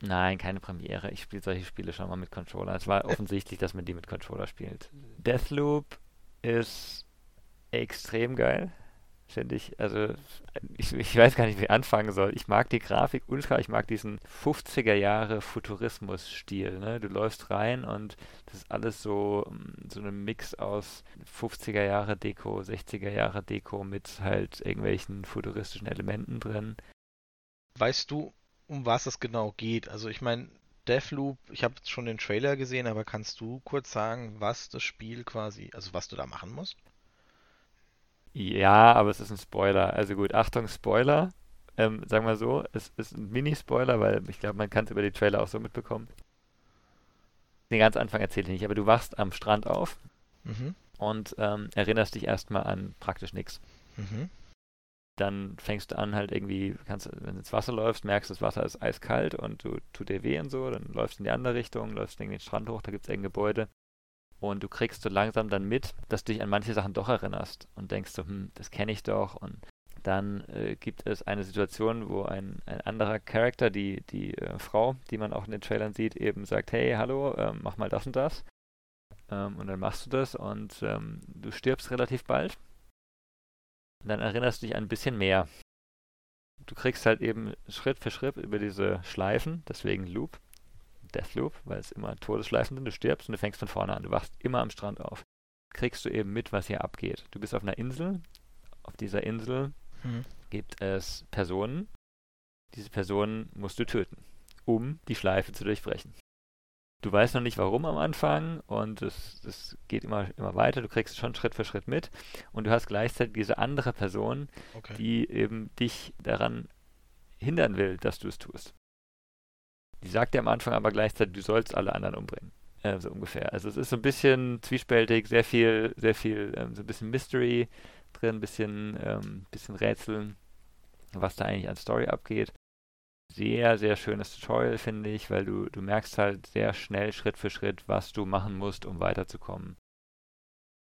Speaker 1: Nein, keine Premiere. Ich spiele solche Spiele schon mal mit Controller. Es war offensichtlich, dass man die mit Controller spielt. Deathloop ist extrem geil finde ich. Also ich, ich, weiß gar nicht, wie ich anfangen soll. Ich mag die Grafik ultra, ich mag diesen 50er Jahre Futurismus-Stil. Ne? Du läufst rein und das ist alles so, mm, so ein Mix aus 50er Jahre Deko, 60er Jahre Deko mit halt irgendwelchen futuristischen Elementen drin.
Speaker 2: Weißt du, um was es genau geht? Also ich meine, Deathloop, ich habe schon den Trailer gesehen, aber kannst du kurz sagen, was das Spiel quasi, also was du da machen musst?
Speaker 1: Ja, aber es ist ein Spoiler. Also gut, Achtung, Spoiler. Ähm, sagen wir so, es ist ein Mini-Spoiler, weil ich glaube, man kann es über die Trailer auch so mitbekommen. Den ganz Anfang erzähle ich nicht, aber du wachst am Strand auf mhm. und ähm, erinnerst dich erstmal an praktisch nichts. Mhm. Dann fängst du an, halt irgendwie, kannst, wenn du ins Wasser läufst, merkst, das Wasser ist eiskalt und du tut dir weh und so, dann läufst du in die andere Richtung, läufst irgendwie den Strand hoch, da gibt es ein Gebäude Und du kriegst so langsam dann mit, dass du dich an manche Sachen doch erinnerst und denkst so, hm, das kenne ich doch. Und dann äh, gibt es eine Situation, wo ein, ein anderer Charakter, die, die äh, Frau, die man auch in den Trailern sieht, eben sagt, hey, hallo, ähm, mach mal das und das. Ähm, und dann machst du das und ähm, du stirbst relativ bald. Und dann erinnerst du dich ein bisschen mehr. Du kriegst halt eben Schritt für Schritt über diese Schleifen, deswegen Loop, Deathloop, weil es immer Todesschleifen sind. Du stirbst und du fängst von vorne an. Du wachst immer am Strand auf. Kriegst du eben mit, was hier abgeht. Du bist auf einer Insel. Auf dieser Insel hm. gibt es Personen. Diese Personen musst du töten, um die Schleife zu durchbrechen. Du weißt noch nicht warum am Anfang und es, es geht immer, immer weiter. Du kriegst schon Schritt für Schritt mit und du hast gleichzeitig diese andere Person, okay. die eben dich daran hindern will, dass du es tust. Die sagt dir am Anfang aber gleichzeitig, du sollst alle anderen umbringen. Äh, so ungefähr. Also es ist so ein bisschen zwiespältig, sehr viel, sehr viel, ähm, so ein bisschen Mystery drin, ein bisschen, ähm, bisschen Rätseln, was da eigentlich an Story abgeht. Sehr, sehr schönes Tutorial, finde ich, weil du, du merkst halt sehr schnell, Schritt für Schritt, was du machen musst, um weiterzukommen.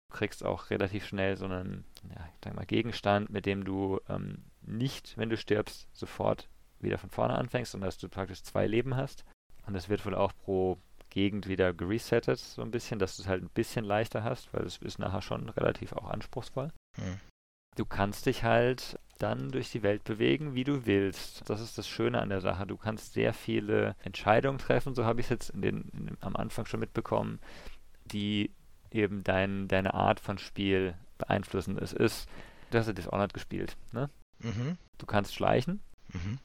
Speaker 1: Du kriegst auch relativ schnell so einen, ja, ich sag mal, Gegenstand, mit dem du ähm, nicht, wenn du stirbst, sofort wieder von vorne anfängst, sondern dass du praktisch zwei Leben hast. Und das wird wohl auch pro Gegend wieder geresettet, so ein bisschen, dass du es halt ein bisschen leichter hast, weil es ist nachher schon relativ auch anspruchsvoll. Hm. Du kannst dich halt dann durch die Welt bewegen, wie du willst. Das ist das Schöne an der Sache. Du kannst sehr viele Entscheidungen treffen, so habe ich es jetzt in den, in, am Anfang schon mitbekommen, die eben dein, deine Art von Spiel beeinflussen. Es ist, du hast ja Dishonored gespielt, ne? Mhm. Du kannst schleichen. Mhm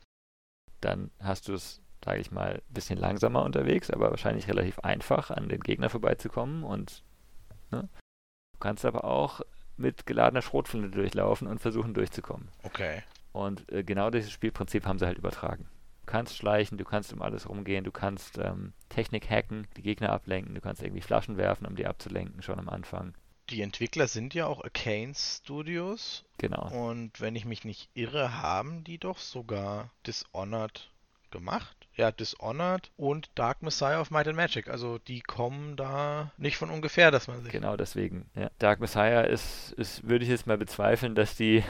Speaker 1: dann hast du es, sage ich mal, ein bisschen langsamer unterwegs, aber wahrscheinlich relativ einfach an den Gegner vorbeizukommen und ne? du kannst aber auch mit geladener Schrotflinte durchlaufen und versuchen durchzukommen.
Speaker 2: Okay.
Speaker 1: Und äh, genau dieses Spielprinzip haben sie halt übertragen. Du kannst schleichen, du kannst um alles rumgehen, du kannst ähm, Technik hacken, die Gegner ablenken, du kannst irgendwie Flaschen werfen, um die abzulenken, schon am Anfang.
Speaker 2: Die Entwickler sind ja auch Arcane Studios.
Speaker 1: Genau.
Speaker 2: Und wenn ich mich nicht irre, haben die doch sogar Dishonored gemacht. Ja, Dishonored und Dark Messiah of Might and Magic. Also die kommen da nicht von ungefähr, dass man sich.
Speaker 1: Genau, deswegen. Ja. Dark Messiah ist, ist würde ich jetzt mal bezweifeln, dass die,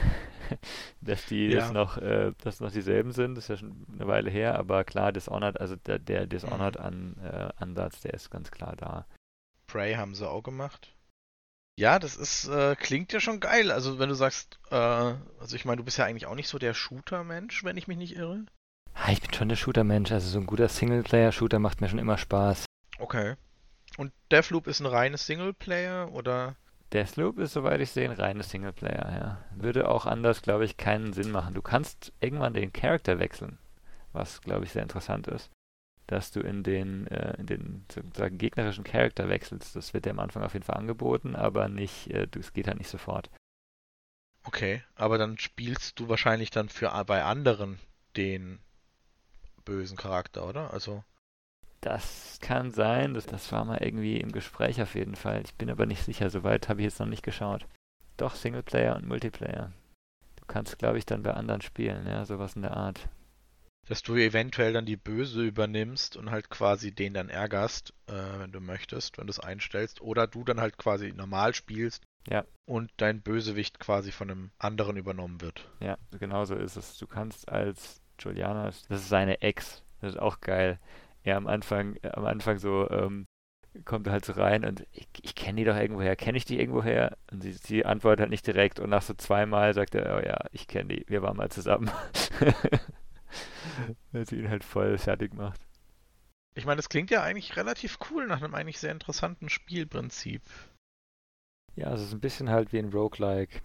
Speaker 1: dass die ja. das noch, äh, dass noch dieselben sind. Das ist ja schon eine Weile her, aber klar, Dishonored, also der, der Dishonored-Ansatz, mhm. äh, der ist ganz klar da.
Speaker 2: Prey haben sie auch gemacht. Ja, das ist, äh, klingt ja schon geil. Also wenn du sagst, äh, also ich meine, du bist ja eigentlich auch nicht so der Shooter-Mensch, wenn ich mich nicht irre.
Speaker 1: Ah, ich bin schon der Shooter-Mensch. Also so ein guter Singleplayer-Shooter macht mir schon immer Spaß.
Speaker 2: Okay. Und Deathloop ist ein reines Singleplayer oder?
Speaker 1: Deathloop ist, soweit ich sehe, ein reines Singleplayer, ja. Würde auch anders, glaube ich, keinen Sinn machen. Du kannst irgendwann den Charakter wechseln, was, glaube ich, sehr interessant ist dass du in den, äh, in den sozusagen gegnerischen Charakter wechselst. Das wird dir am Anfang auf jeden Fall angeboten, aber nicht, äh, es geht halt nicht sofort.
Speaker 2: Okay, aber dann spielst du wahrscheinlich dann für bei anderen den bösen Charakter, oder? Also.
Speaker 1: Das kann sein, das, das war mal irgendwie im Gespräch auf jeden Fall. Ich bin aber nicht sicher, soweit habe ich jetzt noch nicht geschaut. Doch, Singleplayer und Multiplayer. Du kannst, glaube ich, dann bei anderen spielen, ja, sowas in der Art
Speaker 2: dass du eventuell dann die Böse übernimmst und halt quasi den dann ärgerst, äh, wenn du möchtest, wenn du es einstellst. Oder du dann halt quasi normal spielst
Speaker 1: ja.
Speaker 2: und dein Bösewicht quasi von einem anderen übernommen wird.
Speaker 1: Ja, genau so ist es. Du kannst als Juliana, das ist seine Ex, das ist auch geil. Er am Anfang, am Anfang so, ähm, kommt er halt so rein und ich, ich kenne die doch irgendwoher, kenne ich die irgendwoher? Und sie, sie antwortet halt nicht direkt und nach so zweimal sagt er, oh ja, ich kenne die, wir waren mal zusammen. Weil sie ihn halt voll fertig macht.
Speaker 2: Ich meine, das klingt ja eigentlich relativ cool nach einem eigentlich sehr interessanten Spielprinzip.
Speaker 1: Ja, es ist ein bisschen halt wie ein Roguelike.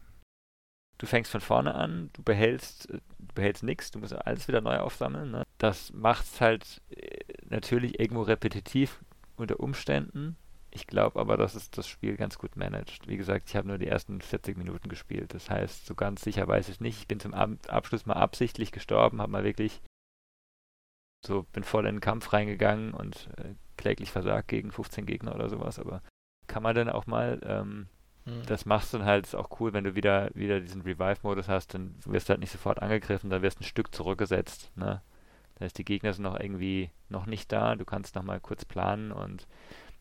Speaker 1: Du fängst von vorne an, du behältst, du behältst nichts, du musst alles wieder neu aufsammeln. Ne? Das macht es halt äh, natürlich irgendwo repetitiv unter Umständen. Ich glaube aber, dass es das Spiel ganz gut managt. Wie gesagt, ich habe nur die ersten 40 Minuten gespielt. Das heißt, so ganz sicher weiß ich nicht. Ich bin zum Ab Abschluss mal absichtlich gestorben, habe mal wirklich so, bin voll in den Kampf reingegangen und äh, kläglich versagt gegen 15 Gegner oder sowas. Aber kann man dann auch mal, ähm, hm. das machst du dann halt, ist auch cool, wenn du wieder, wieder diesen Revive-Modus hast, dann wirst du halt nicht sofort angegriffen, dann wirst du ein Stück zurückgesetzt. Ne? Das heißt, die Gegner sind noch irgendwie noch nicht da, du kannst noch mal kurz planen und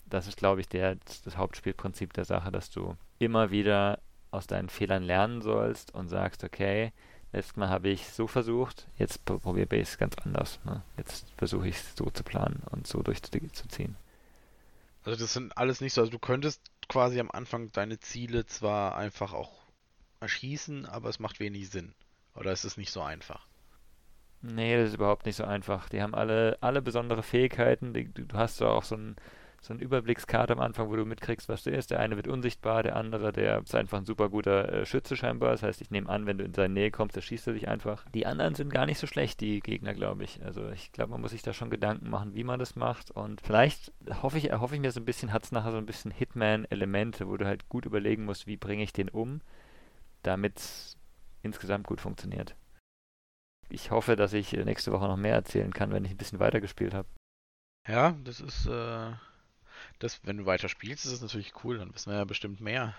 Speaker 1: das ist, glaube ich, der, das Hauptspielprinzip der Sache, dass du immer wieder aus deinen Fehlern lernen sollst und sagst, okay, letztes Mal habe ich so versucht, jetzt probiere ich es ganz anders. Ne? Jetzt versuche ich es so zu planen und so durchzuziehen.
Speaker 2: Also das sind alles nicht so, also du könntest quasi am Anfang deine Ziele zwar einfach auch erschießen, aber es macht wenig Sinn. Oder ist es nicht so einfach?
Speaker 1: Nee, das ist überhaupt nicht so einfach. Die haben alle, alle besondere Fähigkeiten. Die, du hast so auch so ein so eine Überblickskarte am Anfang, wo du mitkriegst, was du ist. Der eine wird unsichtbar, der andere, der ist einfach ein super guter äh, Schütze scheinbar. Das heißt, ich nehme an, wenn du in seine Nähe kommst, der schießt er dich einfach. Die anderen sind gar nicht so schlecht, die Gegner, glaube ich. Also ich glaube, man muss sich da schon Gedanken machen, wie man das macht. Und vielleicht hoffe ich, hoffe ich mir so ein bisschen, hat es nachher so ein bisschen Hitman-Elemente, wo du halt gut überlegen musst, wie bringe ich den um, damit es insgesamt gut funktioniert. Ich hoffe, dass ich äh, nächste Woche noch mehr erzählen kann, wenn ich ein bisschen weitergespielt habe.
Speaker 2: Ja, das ist äh, das, wenn du weiter spielst, ist es natürlich cool, dann wissen wir ja bestimmt mehr.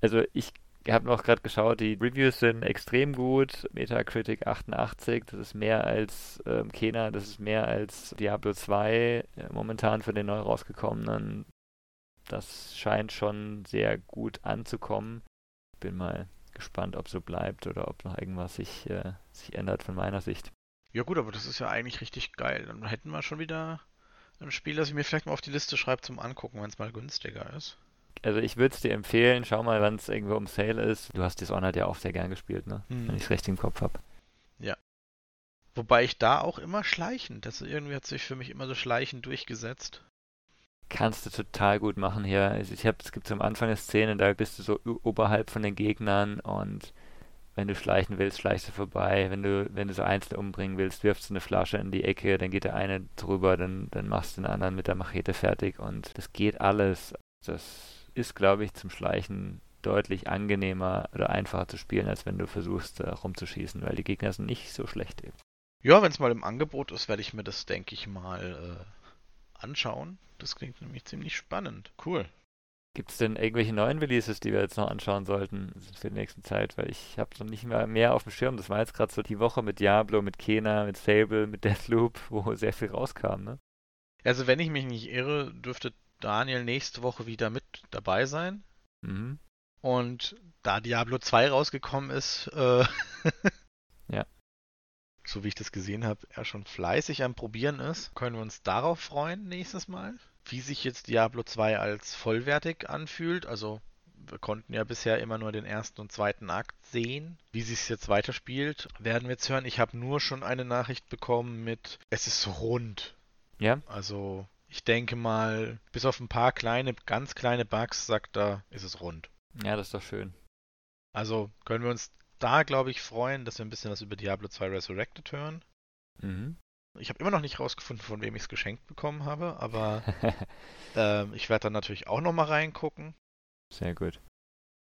Speaker 1: Also ich habe noch gerade geschaut, die Reviews sind extrem gut. Metacritic 88, das ist mehr als ähm, Kena, das ist mehr als Diablo 2 äh, momentan für den neu rausgekommenen. Das scheint schon sehr gut anzukommen. Bin mal gespannt, ob so bleibt oder ob noch irgendwas sich, äh, sich ändert von meiner Sicht.
Speaker 2: Ja gut, aber das ist ja eigentlich richtig geil. Dann hätten wir schon wieder ein Spiel, das ich mir vielleicht mal auf die Liste schreibe zum Angucken, wenn es mal günstiger ist.
Speaker 1: Also ich würde es dir empfehlen, schau mal, wann es irgendwo im Sale ist. Du hast Dishonored ja auch sehr gern gespielt, ne? Hm. Wenn ich es recht im Kopf habe.
Speaker 2: Ja. Wobei ich da auch immer schleichend, das irgendwie hat sich für mich immer so schleichend durchgesetzt.
Speaker 1: Kannst du total gut machen hier. Ich habe, es gibt so am Anfang eine Szene, da bist du so oberhalb von den Gegnern und wenn du schleichen willst, schleichst du vorbei. Wenn du, wenn du so einzeln umbringen willst, wirfst du eine Flasche in die Ecke, dann geht der eine drüber, dann, dann machst du den anderen mit der Machete fertig und das geht alles. Das ist, glaube ich, zum Schleichen deutlich angenehmer oder einfacher zu spielen, als wenn du versuchst, äh, rumzuschießen, weil die Gegner sind nicht so schlecht eben.
Speaker 2: Ja, wenn es mal im Angebot ist, werde ich mir das, denke ich, mal äh, anschauen. Das klingt nämlich ziemlich spannend. Cool.
Speaker 1: Gibt es denn irgendwelche neuen Releases, die wir jetzt noch anschauen sollten für die nächste Zeit? Weil ich habe noch nicht mehr mehr auf dem Schirm. Das war jetzt gerade so die Woche mit Diablo, mit Kena, mit Sable, mit Deathloop, wo sehr viel rauskam, ne?
Speaker 2: Also wenn ich mich nicht irre, dürfte Daniel nächste Woche wieder mit dabei sein. Mhm. Und da Diablo 2 rausgekommen ist, äh
Speaker 1: ja.
Speaker 2: so wie ich das gesehen habe, er schon fleißig am Probieren ist, können wir uns darauf freuen nächstes Mal wie sich jetzt Diablo 2 als vollwertig anfühlt. Also wir konnten ja bisher immer nur den ersten und zweiten Akt sehen. Wie sich es jetzt weiterspielt, werden wir jetzt hören. Ich habe nur schon eine Nachricht bekommen mit, es ist rund.
Speaker 1: Ja.
Speaker 2: Also ich denke mal, bis auf ein paar kleine, ganz kleine Bugs, sagt er, ist es rund.
Speaker 1: Ja, das ist doch schön.
Speaker 2: Also können wir uns da, glaube ich, freuen, dass wir ein bisschen was über Diablo 2 Resurrected hören. Mhm. Ich habe immer noch nicht rausgefunden, von wem ich es geschenkt bekommen habe, aber äh, ich werde dann natürlich auch nochmal reingucken.
Speaker 1: Sehr gut.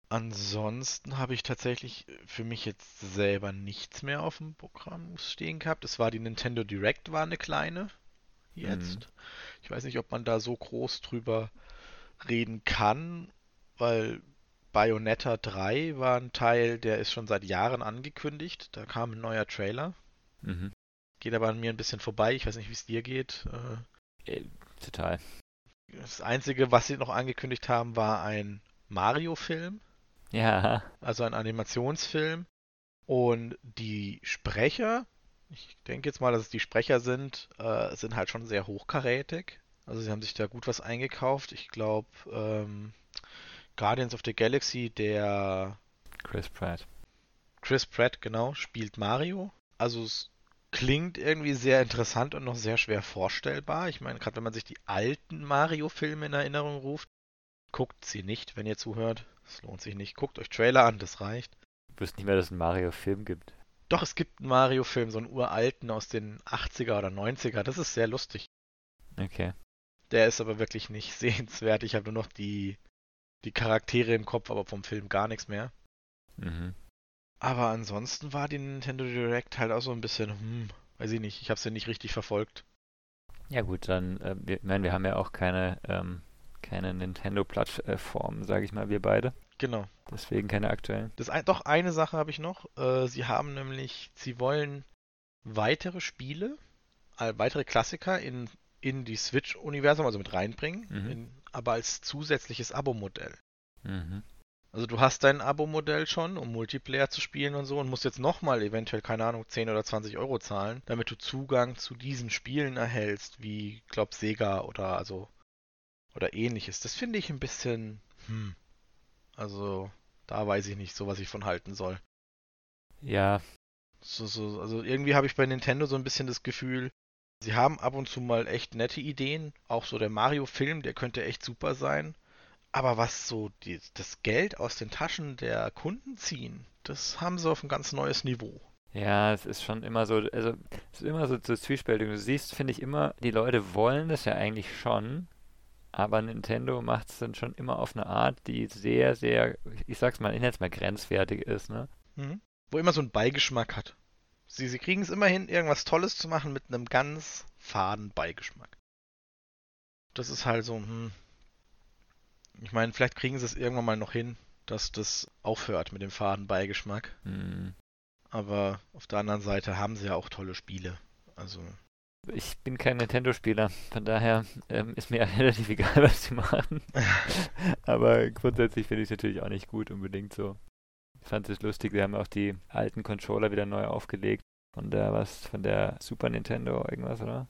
Speaker 2: Ansonsten habe ich tatsächlich für mich jetzt selber nichts mehr auf dem Programm stehen gehabt. Es war die Nintendo Direct, war eine kleine jetzt. Mhm. Ich weiß nicht, ob man da so groß drüber reden kann, weil Bayonetta 3 war ein Teil, der ist schon seit Jahren angekündigt. Da kam ein neuer Trailer. Mhm. Geht aber an mir ein bisschen vorbei. Ich weiß nicht, wie es dir geht.
Speaker 1: Äh, äh, total.
Speaker 2: Das Einzige, was sie noch angekündigt haben, war ein Mario-Film.
Speaker 1: Ja.
Speaker 2: Also ein Animationsfilm. Und die Sprecher, ich denke jetzt mal, dass es die Sprecher sind, äh, sind halt schon sehr hochkarätig. Also sie haben sich da gut was eingekauft. Ich glaube, ähm, Guardians of the Galaxy, der
Speaker 1: Chris Pratt.
Speaker 2: Chris Pratt, genau, spielt Mario. Also es klingt irgendwie sehr interessant und noch sehr schwer vorstellbar. Ich meine, gerade wenn man sich die alten Mario-Filme in Erinnerung ruft, guckt sie nicht, wenn ihr zuhört. Es lohnt sich nicht. Guckt euch Trailer an, das reicht.
Speaker 1: Ich wüsste nicht mehr, dass es einen Mario-Film gibt.
Speaker 2: Doch, es gibt einen Mario-Film, so einen uralten aus den 80er oder 90er. Das ist sehr lustig.
Speaker 1: Okay.
Speaker 2: Der ist aber wirklich nicht sehenswert. Ich habe nur noch die, die Charaktere im Kopf, aber vom Film gar nichts mehr. Mhm. Aber ansonsten war die Nintendo Direct halt auch so ein bisschen, hm, weiß ich nicht, ich habe sie nicht richtig verfolgt.
Speaker 1: Ja gut, dann, äh, wir, ich meine, wir haben ja auch keine, ähm, keine Nintendo-Plattform, sage ich mal, wir beide.
Speaker 2: Genau.
Speaker 1: Deswegen keine aktuellen.
Speaker 2: Das ein, doch, eine Sache habe ich noch. Äh, sie haben nämlich, sie wollen weitere Spiele, äh, weitere Klassiker in in die Switch-Universum, also mit reinbringen, mhm. in, aber als zusätzliches Abo-Modell. Mhm. Also du hast dein Abo-Modell schon, um Multiplayer zu spielen und so und musst jetzt nochmal eventuell, keine Ahnung, 10 oder 20 Euro zahlen, damit du Zugang zu diesen Spielen erhältst, wie, glaub, Sega oder also oder ähnliches. Das finde ich ein bisschen, hm. Also, da weiß ich nicht so, was ich von halten soll.
Speaker 1: Ja.
Speaker 2: So, so, also irgendwie habe ich bei Nintendo so ein bisschen das Gefühl, sie haben ab und zu mal echt nette Ideen. Auch so der Mario-Film, der könnte echt super sein. Aber was so die, das Geld aus den Taschen der Kunden ziehen, das haben sie auf ein ganz neues Niveau.
Speaker 1: Ja, es ist schon immer so, also es ist immer so, so zwiespältig. Du siehst, finde ich immer, die Leute wollen das ja eigentlich schon, aber Nintendo macht es dann schon immer auf eine Art, die sehr, sehr, ich sag's mal, ich nenne es mal grenzwertig ist, ne?
Speaker 2: Mhm. Wo immer so ein Beigeschmack hat. Sie, sie kriegen es immer hin, irgendwas Tolles zu machen mit einem ganz faden Beigeschmack. Das ist halt so, hm, ich meine, vielleicht kriegen sie es irgendwann mal noch hin, dass das aufhört mit dem faden Beigeschmack. Mhm. Aber auf der anderen Seite haben sie ja auch tolle Spiele. Also.
Speaker 1: Ich bin kein Nintendo-Spieler, von daher ähm, ist mir relativ egal, was sie machen. Aber grundsätzlich finde ich es natürlich auch nicht gut unbedingt so. Ich fand es lustig, sie haben auch die alten Controller wieder neu aufgelegt. Von der was, von der Super Nintendo irgendwas, oder?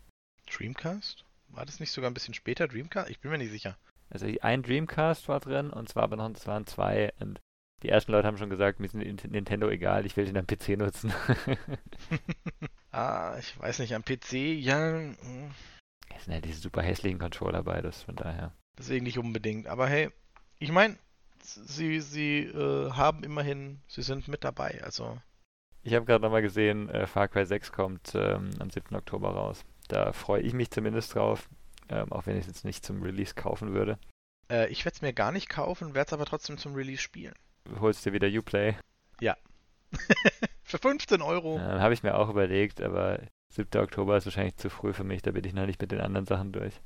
Speaker 2: Dreamcast? War das nicht sogar ein bisschen später Dreamcast? Ich bin mir nicht sicher.
Speaker 1: Also ein Dreamcast war drin und zwar aber noch, es waren zwei und die ersten Leute haben schon gesagt, mir ist Nintendo egal, ich will den am PC nutzen.
Speaker 2: ah, ich weiß nicht, am PC, ja. Es
Speaker 1: hm. sind ja diese super hässlichen Controller beides, von daher.
Speaker 2: Deswegen nicht unbedingt. Aber hey, ich meine, sie, sie äh, haben immerhin, sie sind mit dabei, also.
Speaker 1: Ich habe gerade nochmal gesehen, äh, Far Cry 6 kommt ähm, am 7. Oktober raus. Da freue ich mich zumindest drauf ähm, auch wenn ich es jetzt nicht zum Release kaufen würde.
Speaker 2: Äh, ich werde es mir gar nicht kaufen, werde es aber trotzdem zum Release spielen.
Speaker 1: Du holst dir wieder Uplay?
Speaker 2: Ja. für 15 Euro.
Speaker 1: Ja, habe ich mir auch überlegt, aber 7. Oktober ist wahrscheinlich zu früh für mich, da bin ich noch nicht mit den anderen Sachen durch.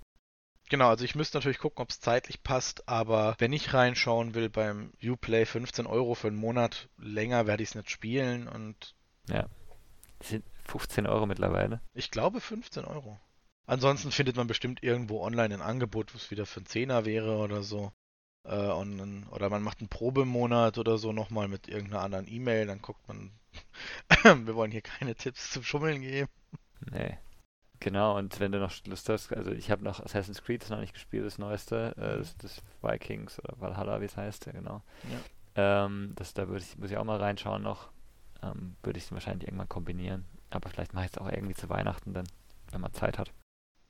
Speaker 2: Genau, also ich müsste natürlich gucken, ob es zeitlich passt, aber wenn ich reinschauen will beim Uplay 15 Euro für einen Monat, länger werde ich es nicht spielen und.
Speaker 1: Ja. Das sind 15 Euro mittlerweile.
Speaker 2: Ich glaube 15 Euro. Ansonsten findet man bestimmt irgendwo online ein Angebot, was wieder für einen Zehner wäre oder so. Äh, und, oder man macht einen Probemonat oder so nochmal mit irgendeiner anderen E-Mail, dann guckt man. Wir wollen hier keine Tipps zum Schummeln geben.
Speaker 1: Nee. Genau, und wenn du noch Lust hast, also ich habe noch Assassin's Creed das noch nicht gespielt, das neueste, äh, das, das, Vikings oder Valhalla, wie es heißt, ja genau. Ja. Ähm, das, da würde ich, muss ich auch mal reinschauen noch. Ähm, würde ich wahrscheinlich irgendwann kombinieren. Aber vielleicht mache ich es auch irgendwie zu Weihnachten dann, wenn man Zeit hat.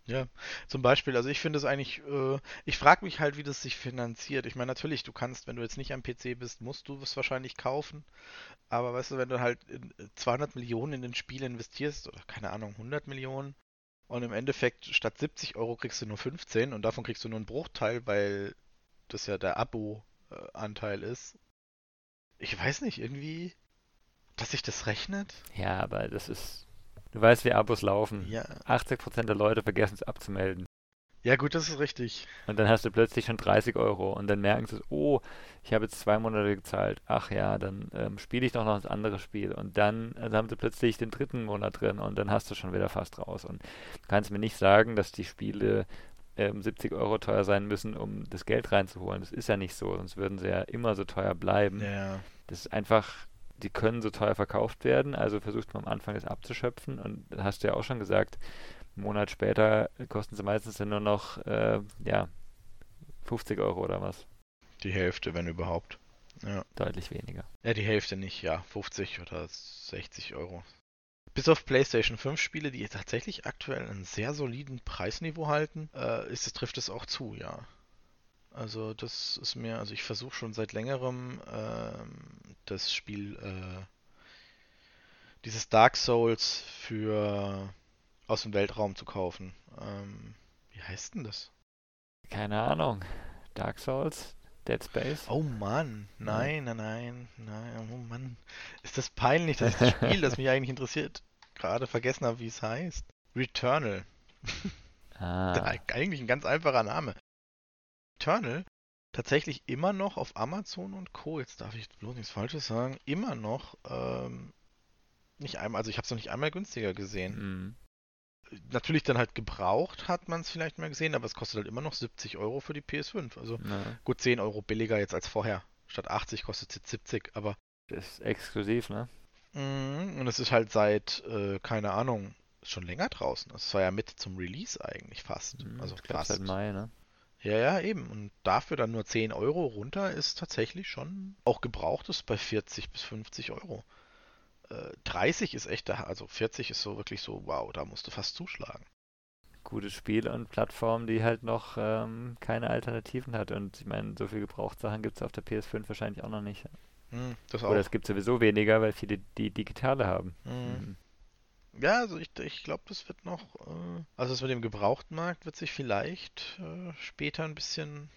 Speaker 2: Ja, zum Beispiel, also ich finde es eigentlich, äh, ich frage mich halt, wie das sich finanziert. Ich meine, natürlich, du kannst, wenn du jetzt nicht am PC bist, musst du es wahrscheinlich kaufen. Aber weißt du, wenn du halt 200 äh, Millionen in den Spiel investierst, oder keine Ahnung, 100 Millionen, und im Endeffekt statt 70 Euro kriegst du nur 15 und davon kriegst du nur einen Bruchteil, weil das ja der Abo-Anteil ist. Ich weiß nicht, irgendwie, dass sich das rechnet?
Speaker 1: Ja, aber das ist Du weißt, wie Abos laufen. Ja. 80% der Leute vergessen es abzumelden.
Speaker 2: Ja, gut, das ist richtig.
Speaker 1: Und dann hast du plötzlich schon 30 Euro und dann merken sie, oh, ich habe jetzt zwei Monate gezahlt. Ach ja, dann ähm, spiele ich doch noch das andere Spiel. Und dann also haben sie plötzlich den dritten Monat drin und dann hast du schon wieder fast raus. Und du kannst mir nicht sagen, dass die Spiele ähm, 70 Euro teuer sein müssen, um das Geld reinzuholen. Das ist ja nicht so, sonst würden sie ja immer so teuer bleiben.
Speaker 2: Ja.
Speaker 1: Das ist einfach die können so teuer verkauft werden, also versucht man am Anfang das abzuschöpfen und hast du ja auch schon gesagt, einen Monat später kosten sie meistens dann nur noch, äh, ja, 50 Euro oder was.
Speaker 2: Die Hälfte, wenn überhaupt. Ja.
Speaker 1: Deutlich weniger.
Speaker 2: Ja, die Hälfte nicht, ja. 50 oder 60 Euro. Bis auf PlayStation 5 Spiele, die tatsächlich aktuell einen sehr soliden Preisniveau halten, äh, ist, trifft es auch zu, ja. Also das ist mir, also ich versuche schon seit längerem ähm, das Spiel, äh, dieses Dark Souls für aus dem Weltraum zu kaufen. Ähm, wie heißt denn das?
Speaker 1: Keine Ahnung. Dark Souls? Dead Space?
Speaker 2: Oh Mann, nein, nein, nein, nein, oh Mann. Ist das peinlich, dass ich das Spiel, das mich eigentlich interessiert, gerade vergessen habe, wie es heißt? Returnal. Ah. eigentlich ein ganz einfacher Name. Eternal tatsächlich immer noch auf Amazon und Co. Jetzt darf ich bloß nichts Falsches sagen. Immer noch ähm, nicht einmal, also ich habe es noch nicht einmal günstiger gesehen. Mhm. Natürlich dann halt gebraucht hat man es vielleicht mal gesehen, aber es kostet halt immer noch 70 Euro für die PS5. Also ja. gut 10 Euro billiger jetzt als vorher. Statt 80 kostet es jetzt 70, aber.
Speaker 1: Das ist exklusiv, ne?
Speaker 2: Mhm, und es ist halt seit, äh, keine Ahnung, schon länger draußen. Es war ja mit zum Release eigentlich fast. Mhm, also fast.
Speaker 1: Seit Mai, ne?
Speaker 2: Ja, ja, eben. Und dafür dann nur 10 Euro runter ist tatsächlich schon auch gebrauchtes bei 40 bis 50 Euro. Äh, 30 ist echt, also 40 ist so wirklich so, wow, da musst du fast zuschlagen.
Speaker 1: Gutes Spiel und Plattform, die halt noch ähm, keine Alternativen hat. Und ich meine, so viel Gebrauchtsachen gibt es auf der PS5 wahrscheinlich auch noch nicht.
Speaker 2: Hm,
Speaker 1: Oder es gibt sowieso weniger, weil viele die digitale haben.
Speaker 2: Hm. Ja, also ich, ich glaube, das wird noch, äh, also das mit dem Gebrauchtmarkt wird sich vielleicht äh, später ein bisschen,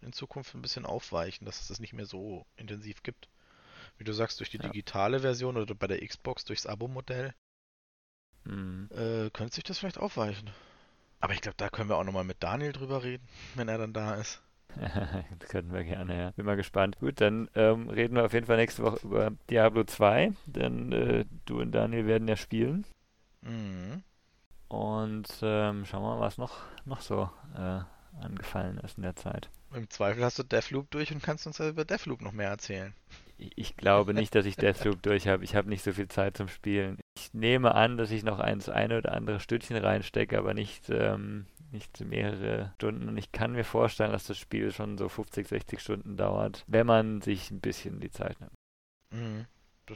Speaker 2: in Zukunft ein bisschen aufweichen, dass es das nicht mehr so intensiv gibt. Wie du sagst, durch die ja. digitale Version oder bei der Xbox durchs Abo-Modell, mhm. äh, könnte sich das vielleicht aufweichen. Aber ich glaube, da können wir auch nochmal mit Daniel drüber reden, wenn er dann da ist.
Speaker 1: das könnten wir gerne, ja. Bin mal gespannt. Gut, dann ähm, reden wir auf jeden Fall nächste Woche über Diablo 2, denn äh, du und Daniel werden ja spielen.
Speaker 2: Mhm.
Speaker 1: Und ähm, schauen wir mal, was noch, noch so äh, angefallen ist in der Zeit.
Speaker 2: Im Zweifel hast du Deathloop durch und kannst uns ja über Deathloop noch mehr erzählen.
Speaker 1: Ich glaube nicht, dass ich Deathloop durch habe. Ich habe nicht so viel Zeit zum Spielen. Ich nehme an, dass ich noch eins eine oder andere Stückchen reinstecke, aber nicht ähm, nicht mehrere Stunden. Und ich kann mir vorstellen, dass das Spiel schon so 50, 60 Stunden dauert, wenn man sich ein bisschen die Zeit nimmt.
Speaker 2: Mhm.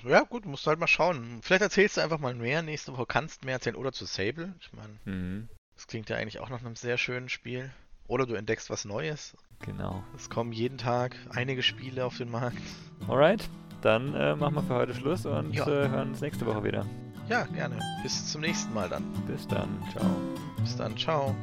Speaker 2: Ja, gut, musst du halt mal schauen. Vielleicht erzählst du einfach mal mehr nächste Woche, kannst mehr erzählen oder zu Sable. Ich meine,
Speaker 1: mhm.
Speaker 2: das klingt ja eigentlich auch nach einem sehr schönen Spiel. Oder du entdeckst was Neues.
Speaker 1: Genau.
Speaker 2: Es kommen jeden Tag einige Spiele auf den Markt.
Speaker 1: Alright, dann äh, machen wir für heute Schluss und ja. äh, hören uns nächste Woche wieder.
Speaker 2: Ja, gerne. Bis zum nächsten Mal dann.
Speaker 1: Bis dann. Ciao.
Speaker 2: Bis dann. Ciao.